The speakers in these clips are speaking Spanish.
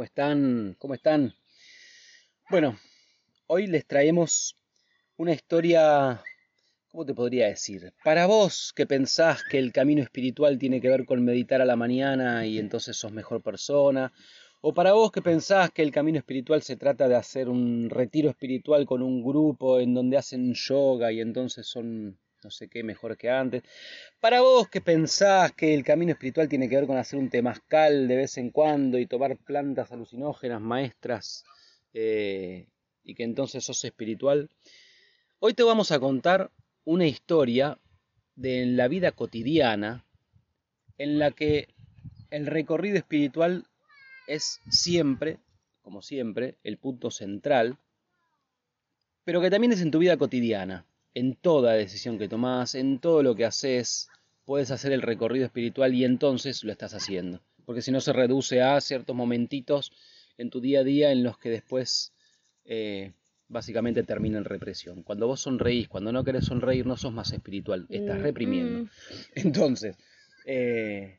¿Cómo están? ¿Cómo están? Bueno, hoy les traemos una historia, ¿cómo te podría decir? Para vos que pensás que el camino espiritual tiene que ver con meditar a la mañana y entonces sos mejor persona, o para vos que pensás que el camino espiritual se trata de hacer un retiro espiritual con un grupo en donde hacen yoga y entonces son no sé qué mejor que antes. Para vos que pensás que el camino espiritual tiene que ver con hacer un temazcal de vez en cuando y tomar plantas alucinógenas maestras eh, y que entonces sos espiritual, hoy te vamos a contar una historia de la vida cotidiana en la que el recorrido espiritual es siempre, como siempre, el punto central, pero que también es en tu vida cotidiana, en toda decisión que tomás, en todo lo que haces, puedes hacer el recorrido espiritual y entonces lo estás haciendo. Porque si no se reduce a ciertos momentitos en tu día a día en los que después eh, básicamente termina en represión. Cuando vos sonreís, cuando no querés sonreír, no sos más espiritual, estás mm, reprimiendo. Mm. Entonces, eh,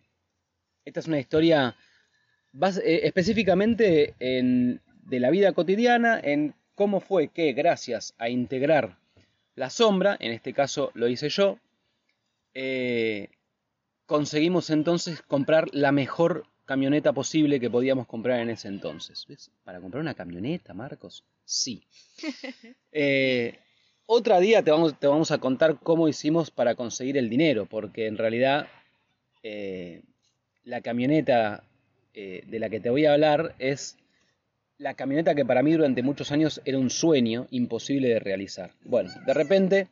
esta es una historia eh, específicamente de la vida cotidiana, en cómo fue que gracias a integrar la sombra, en este caso lo hice yo, eh, conseguimos entonces comprar la mejor camioneta posible que podíamos comprar en ese entonces. Para comprar una camioneta, Marcos, sí. Eh, otro día te vamos, te vamos, a contar cómo hicimos para conseguir el dinero, porque en realidad la camioneta eh, de la que te voy a hablar es la camioneta que para mí durante muchos años era un sueño imposible de realizar. Bueno, de repente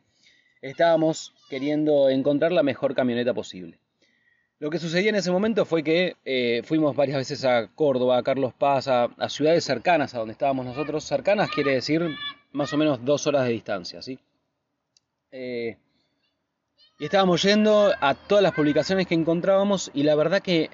estábamos queriendo encontrar la mejor camioneta posible. Lo que sucedía en ese momento fue que eh, fuimos varias veces a Córdoba, a Carlos Paz, a, ciudades cercanas a donde estábamos nosotros. Cercanas quiere decir más o menos dos horas de distancia, ¿sí? Eh, y estábamos yendo a todas las publicaciones que encontrábamos y la verdad que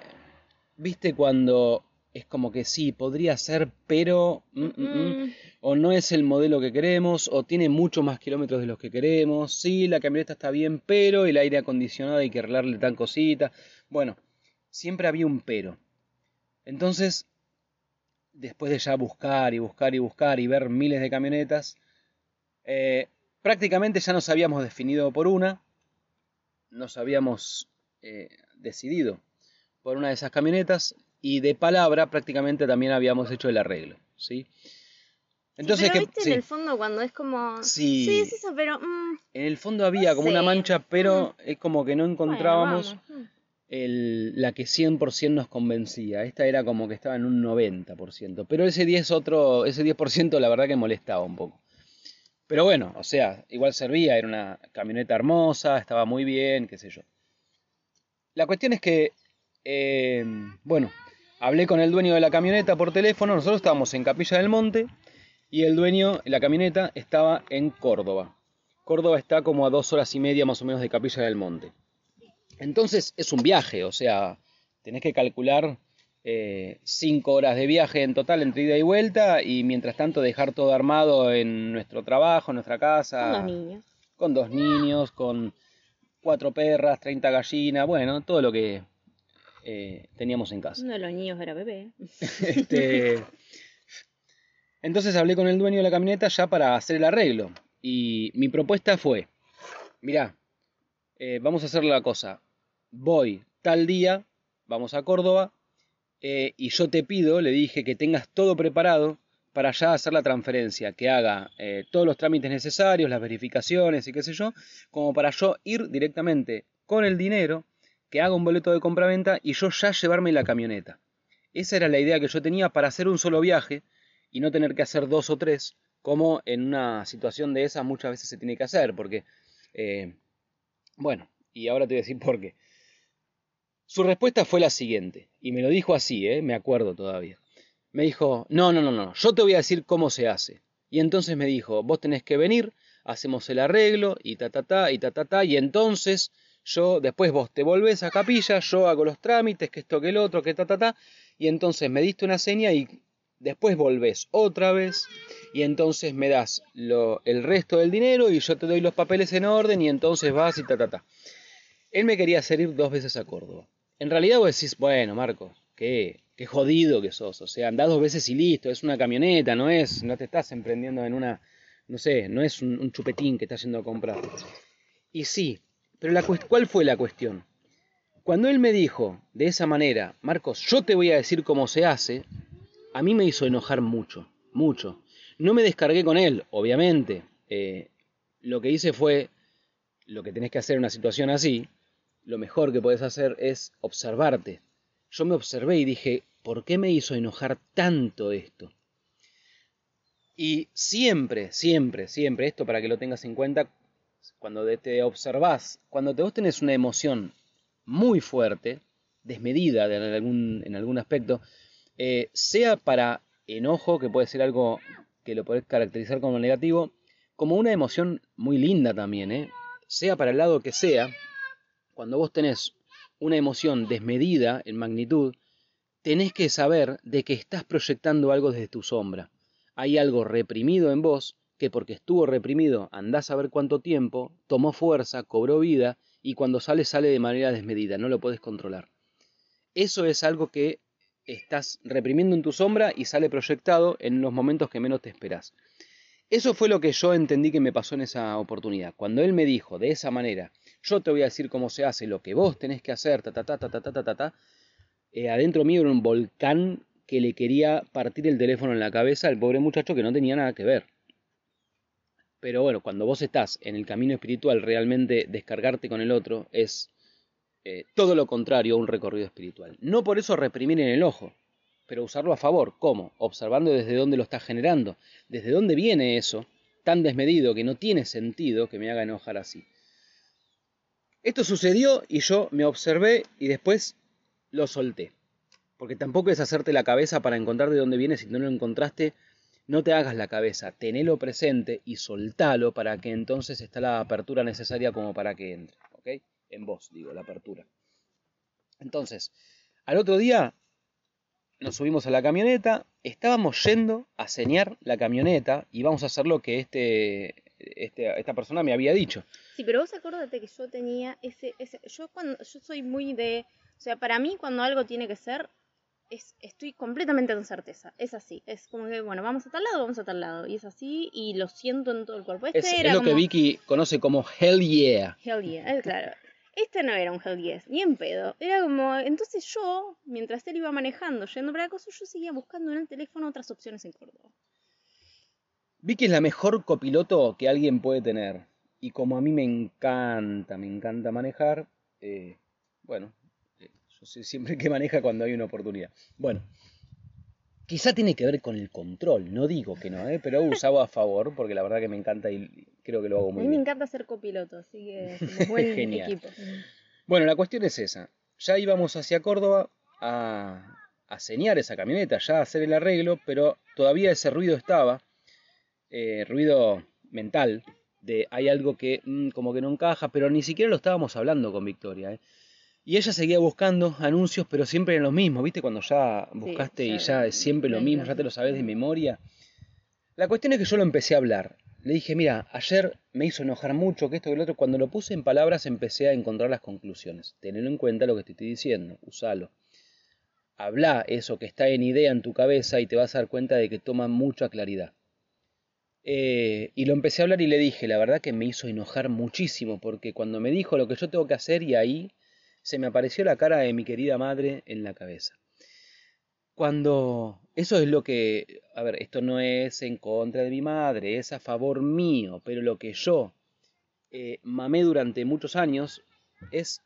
¿Viste cuando es como que sí, podría ser, pero... Mm, mm, mm, o no es el modelo que queremos, o tiene mucho más kilómetros de los que queremos, sí, la camioneta está bien, pero el aire acondicionado hay que arreglarle tan cosita. Bueno, siempre había un pero. Entonces, después de ya buscar y buscar y buscar y ver miles de camionetas, eh, prácticamente ya nos habíamos definido por una, nos habíamos eh, decidido por una de esas camionetas y de palabra prácticamente también habíamos hecho el arreglo, ¿sí? Entonces, pero viste en el fondo cuando es como... Sí, sí es eso, pero... Mm, en el fondo había como una mancha, pero mm. es como que no encontrábamos mm. el, la que 100% nos convencía. Esta era como que estaba en un 90%. Pero ese 10 otro, ese 10% la verdad que molestaba un poco. Pero bueno, o sea, igual servía, era una camioneta hermosa, estaba muy bien, qué sé yo. La cuestión es que Em, bueno, hablé con el dueño de la camioneta por teléfono, nosotros estábamos en Capilla del Monte y el dueño de la camioneta estaba en Córdoba. Córdoba está como a dos horas y media más o menos de Capilla del Monte. Entonces es un viaje, o sea, tenés que calcular eh, cinco horas de viaje en total entre ida y vuelta y mientras tanto dejar todo armado en nuestro trabajo, en nuestra casa. Con dos niños. Con dos niños, con cuatro perras, 30 gallinas, bueno, todo lo que eh, teníamos en casa. Uno de los niños era bebé. Este, entonces hablé con el dueño de la camioneta ya para hacer el arreglo. Y mi propuesta fue, mirá, eh, vamos a hacer la cosa. Voy tal día, vamos a Córdoba, eh, y yo te pido, le dije, que tengas todo preparado para ya hacer la transferencia, que haga todos los trámites necesarios, las verificaciones y qué sé yo, como para yo ir directamente con el dinero que haga un boleto de compraventa y yo ya llevarme la camioneta. Esa era la idea que yo tenía para hacer un solo viaje y no tener que hacer dos o tres, como en una situación de esa muchas veces se tiene que hacer, porque, eh, bueno, y ahora te voy a decir por qué. Su respuesta fue la siguiente, y me lo dijo así, eh, me acuerdo todavía. Me dijo, no, no, no, no, yo te voy a decir cómo se hace. Y entonces me dijo, vos tenés que venir, hacemos el arreglo, y ta, ta, ta, y ta, ta, ta, y entonces yo después vos te volvés a capilla, yo hago los trámites, que esto, que el otro, que ta, ta, ta, y entonces me diste una seña y después volvés otra vez y entonces me das lo, el resto del dinero y yo te doy los papeles en orden y entonces vas y ta, ta, ta. Él me quería hacer ir dos veces a Córdoba. En realidad vos decís, bueno, Marcos, ¿qué? qué jodido que sos, o sea, andás dos veces y listo, es una camioneta, no es, no te estás emprendiendo en una, no sé, no es un, chupetín que estás yendo a comprar. Y sí, pero la, ¿cuál fue la cuestión? Cuando él me dijo de esa manera, Marcos, yo te voy a decir cómo se hace, a mí me hizo enojar mucho, mucho. No me descargué con él, obviamente. Eh, lo que hice fue, lo que tenés que hacer en una situación así, lo mejor que puedes hacer es observarte. Yo me observé y dije, ¿por qué me hizo enojar tanto esto? Y siempre, siempre, siempre, esto para que lo tengas en cuenta, cuando te observás, cuando te vos tenés una emoción muy fuerte, desmedida en algún, en algún aspecto, eh, sea para enojo, que puede ser algo que lo podés caracterizar como negativo, como una emoción muy linda también, ¿eh? sea para el lado que sea, cuando vos tenés una emoción desmedida en magnitud, tenés que saber de que estás proyectando algo desde tu sombra. Hay algo reprimido en vos que porque estuvo reprimido, andás a ver cuánto tiempo, tomó fuerza, cobró vida y cuando sale sale de manera desmedida, no lo puedes controlar. Eso es algo que estás reprimiendo en tu sombra y sale proyectado en los momentos que menos te esperás. Eso fue lo que yo entendí que me pasó en esa oportunidad. Cuando él me dijo de esa manera, yo te voy a decir cómo se hace, lo que vos tenés que hacer, ta ta ta ta ta ta ta ta, eh, adentro mío era un volcán que le quería partir el teléfono en la cabeza al pobre muchacho que no tenía nada que ver. Pero bueno, cuando vos estás en el camino espiritual, realmente descargarte con el otro es eh, todo lo contrario a un recorrido espiritual. No por eso reprimir en el ojo, pero usarlo a favor. ¿Cómo? Observando desde dónde lo estás generando, desde dónde viene eso tan desmedido que no tiene sentido que me haga enojar así. Esto sucedió y yo me observé y después lo solté. Porque tampoco es hacerte la cabeza para encontrar de dónde viene si no lo encontraste. No te hagas la cabeza, tenelo presente y soltalo para que entonces está la apertura necesaria como para que entre. ¿Ok? En vos, digo, la apertura. Entonces, al otro día nos subimos a la camioneta, estábamos yendo a señar la camioneta y vamos a hacer lo que este, este, esta persona me había dicho. Sí, pero vos acuérdate que yo tenía ese, ese, yo cuando, yo soy muy de, o sea, para mí cuando algo tiene que ser, es, estoy completamente con certeza, es así, es como que, bueno, vamos a tal lado, vamos a tal lado, y es así, y lo siento en todo el cuerpo. Este es, lo que Vicky conoce como hell yeah. Hell yeah, claro. Este no era un hell yes, ni en pedo. Era como, entonces yo, mientras él iba manejando, yendo para la cosa, yo seguía buscando en el teléfono otras opciones en Córdoba. Vicky es la mejor copiloto que alguien puede tener. Y como a mí me encanta, me encanta manejar, eh, bueno, siempre que maneja cuando hay una oportunidad. Bueno, Quizá tiene que ver con el control, no digo que no, ¿eh? pero usaba a favor porque la verdad que me encanta y creo que lo hago muy bien. A mí me encanta ser copiloto, así que es buen Genial. equipo. Bueno, la cuestión es esa. Ya íbamos hacia Córdoba a, a señar esa camioneta, ya a hacer el arreglo, pero todavía ese ruido estaba, eh, ruido mental, de hay algo que mm, como que no encaja, pero ni siquiera lo estábamos hablando con Victoria. ¿eh? Y ella seguía buscando anuncios, pero siempre en lo mismo, ¿viste? Cuando ya buscaste y ya es siempre lo mismo, ya te lo sabes de memoria. La cuestión es que yo lo empecé a hablar. Le dije, mira, ayer me hizo enojar mucho que esto y lo otro. Cuando lo puse en palabras empecé a encontrar las conclusiones. Tenelo en cuenta lo que te estoy diciendo, usalo. Habla eso que está en idea en tu cabeza y te vas a dar cuenta de que toma mucha claridad. Eh, y lo empecé a hablar y le dije, la verdad que me hizo enojar muchísimo, porque cuando me dijo lo que yo tengo que hacer y ahí se me apareció la cara de mi querida madre en la cabeza. Cuando eso es lo que, a ver, esto no es en contra de mi madre, es a favor mío, pero lo que yo eh, mamé durante muchos años es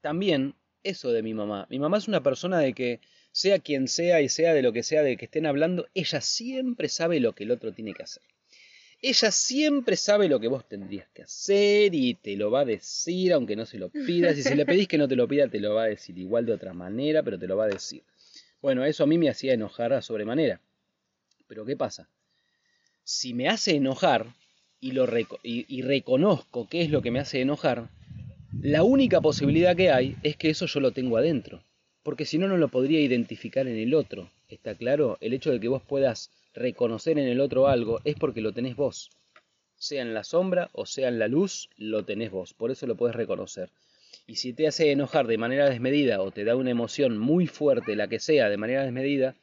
también eso de mi mamá. Mi mamá es una persona de que sea quien sea y sea de lo que sea de que estén hablando, ella siempre sabe lo que el otro tiene que hacer. Ella siempre sabe lo que vos tendrías que hacer y te lo va a decir aunque no se lo pidas. Y si le pedís que no te lo pida, te lo va a decir igual de otra manera, pero te lo va a decir. Bueno, eso a mí me hacía enojar a sobremanera. Pero ¿qué pasa? Si me hace enojar y, lo y reconozco qué es lo que me hace enojar, la única posibilidad que hay es que eso yo lo tengo adentro. Porque si no, no lo podría identificar en el otro. ¿Está claro? El hecho de que vos puedas reconocer en el otro algo es porque lo tenés vos. Sea en la sombra o sea en la luz, lo tenés vos. Por eso lo podés reconocer. Y si te hace enojar de manera desmedida o te da una emoción muy fuerte, la que sea, de manera desmedida,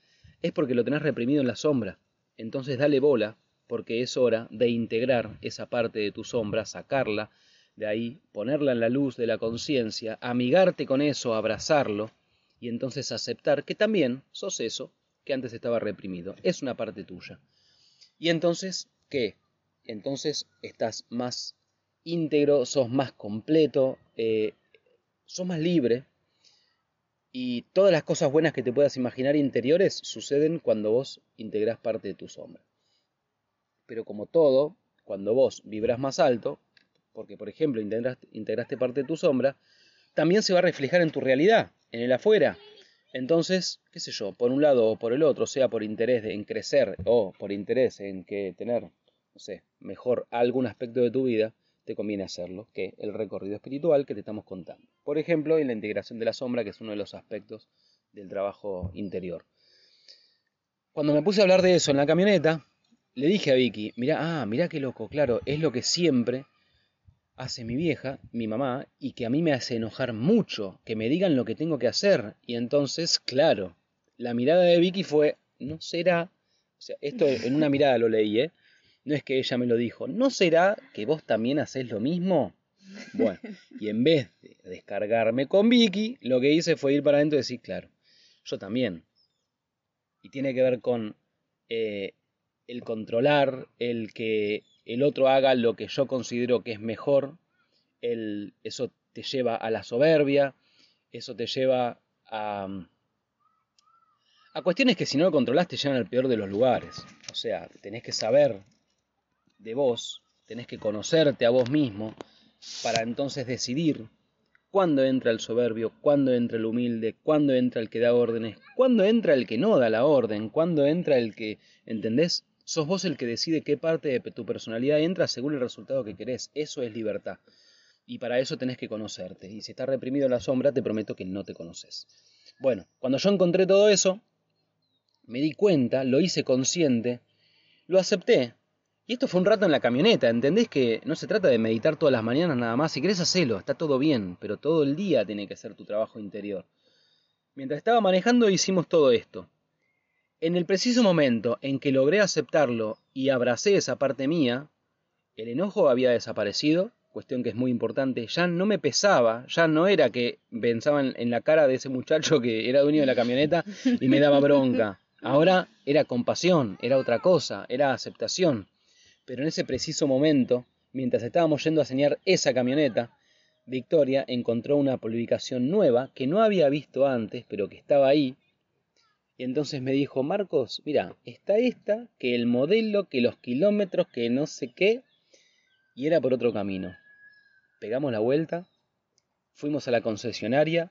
es porque lo tenés reprimido en la sombra. Entonces dale bola, porque es hora de integrar esa parte de tu sombra, sacarla de ahí, ponerla en la luz de la conciencia, amigarte con eso, abrazarlo, y entonces aceptar que también sos eso que antes estaba reprimido. Es una parte tuya. Y entonces, ¿qué? Entonces estás más íntegro, sos más completo, eh, sos más libre. Y todas las cosas buenas que te puedas imaginar interiores suceden cuando vos integrás parte de tu sombra. Pero como todo, cuando vos vibras más alto, porque por ejemplo integraste, integraste parte de tu sombra, también se va a reflejar en tu realidad, en el afuera. Entonces, qué sé yo, por un lado o por el otro, sea por interés en crecer o por interés en que tener, no sé, mejor algún aspecto de tu vida, te conviene hacerlo, que el recorrido espiritual que te estamos contando. Por ejemplo, en la integración de la sombra, que es uno de los aspectos del trabajo interior. Cuando me puse a hablar de eso en la camioneta, le dije a Vicky, mira, ah, mira qué loco, claro, es lo que siempre hace mi vieja, mi mamá, y que a mí me hace enojar mucho, que me digan lo que tengo que hacer. Y entonces, claro, la mirada de Vicky fue, ¿no será? O sea, esto en una mirada lo leí, ¿eh? No es que ella me lo dijo, ¿no será que vos también haces lo mismo? Bueno, y en vez de descargarme con Vicky, lo que hice fue ir para adentro y decir, claro, yo también. Y tiene que ver con eh, el controlar, el que el otro haga lo que yo considero que es mejor, el, eso te lleva a la soberbia, eso te lleva a, a cuestiones que si no lo controlas te llevan al peor de los lugares. O sea, tenés que saber de vos, tenés que conocerte a vos mismo para entonces decidir cuándo entra el soberbio, cuándo entra el humilde, cuándo entra el que da órdenes, cuándo entra el que no da la orden, cuándo entra el que, ¿entendés? Sos vos el que decide qué parte de tu personalidad entra según el resultado que querés. Eso es libertad. Y para eso tenés que conocerte. Y si está reprimido en la sombra, te prometo que no te conoces. Bueno, cuando yo encontré todo eso, me di cuenta, lo hice consciente, lo acepté. Y esto fue un rato en la camioneta, ¿entendés que no se trata de meditar todas las mañanas nada más? Si querés hacerlo, está todo bien, pero todo el día tiene que ser tu trabajo interior. Mientras estaba manejando hicimos todo esto. En el preciso momento en que logré aceptarlo y abracé esa parte mía, el enojo había desaparecido, cuestión que es muy importante, ya no me pesaba, ya no era que pensaba en la cara de ese muchacho que era dueño de la camioneta y me daba bronca. Ahora era compasión, era otra cosa, era aceptación. Pero en ese preciso momento, mientras estábamos yendo a señalar esa camioneta, Victoria encontró una publicación nueva que no había visto antes, pero que estaba ahí, y entonces me dijo, Marcos, mira, está esta, que el modelo, que los kilómetros, que no sé qué, y era por otro camino. Pegamos la vuelta, fuimos a la concesionaria,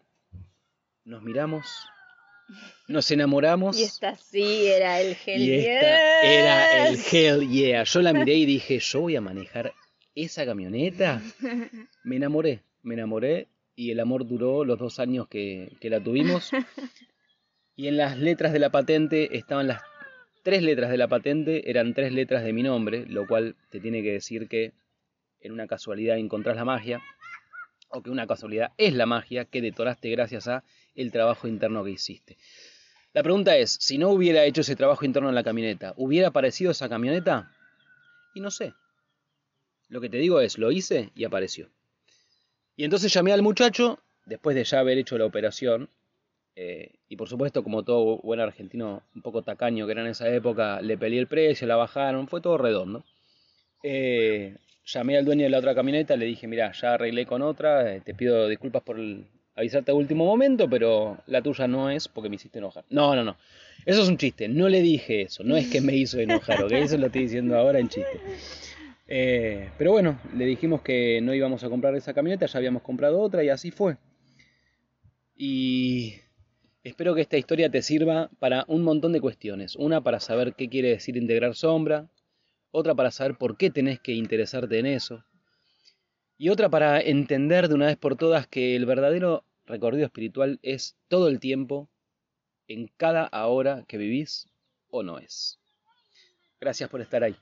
nos miramos, nos enamoramos. Y esta sí era el Hell y esta era el Hell Yeah. Yo la miré y dije, yo voy a manejar esa camioneta. Me enamoré, me enamoré y el amor duró los dos años que, que la tuvimos. Y en las letras de la patente estaban las tres letras de la patente, eran tres letras de mi nombre, lo cual te tiene que decir que en una casualidad encontrás la magia, o que una casualidad es la magia que detonaste gracias a el trabajo interno que hiciste. La pregunta es, si no hubiera hecho ese trabajo interno en la camioneta, ¿hubiera aparecido esa camioneta? Y no sé. Lo que te digo es, lo hice y apareció. Y entonces llamé al muchacho, después de ya haber hecho la operación, eh, y por supuesto, como todo buen argentino un poco tacaño que era en esa época, le peleé el precio, la bajaron, fue todo redondo. Eh, llamé al dueño de la otra camioneta, le dije, mira, ya arreglé con otra, eh, te pido disculpas por avisarte a último momento, pero la tuya no es porque me hiciste enojar. No, no, no. Eso es un chiste, no le dije eso, no es que me hizo enojar, ¿ok? Eso lo estoy diciendo ahora en chiste. pero bueno, le dijimos que no íbamos a comprar esa camioneta, ya habíamos comprado otra y así fue. Y Espero que esta historia te sirva para un montón de cuestiones. Una para saber qué quiere decir integrar sombra, otra para saber por qué tenés que interesarte en eso, y otra para entender de una vez por todas que el verdadero recorrido espiritual es todo el tiempo, en cada hora que vivís o no es. Gracias por estar ahí.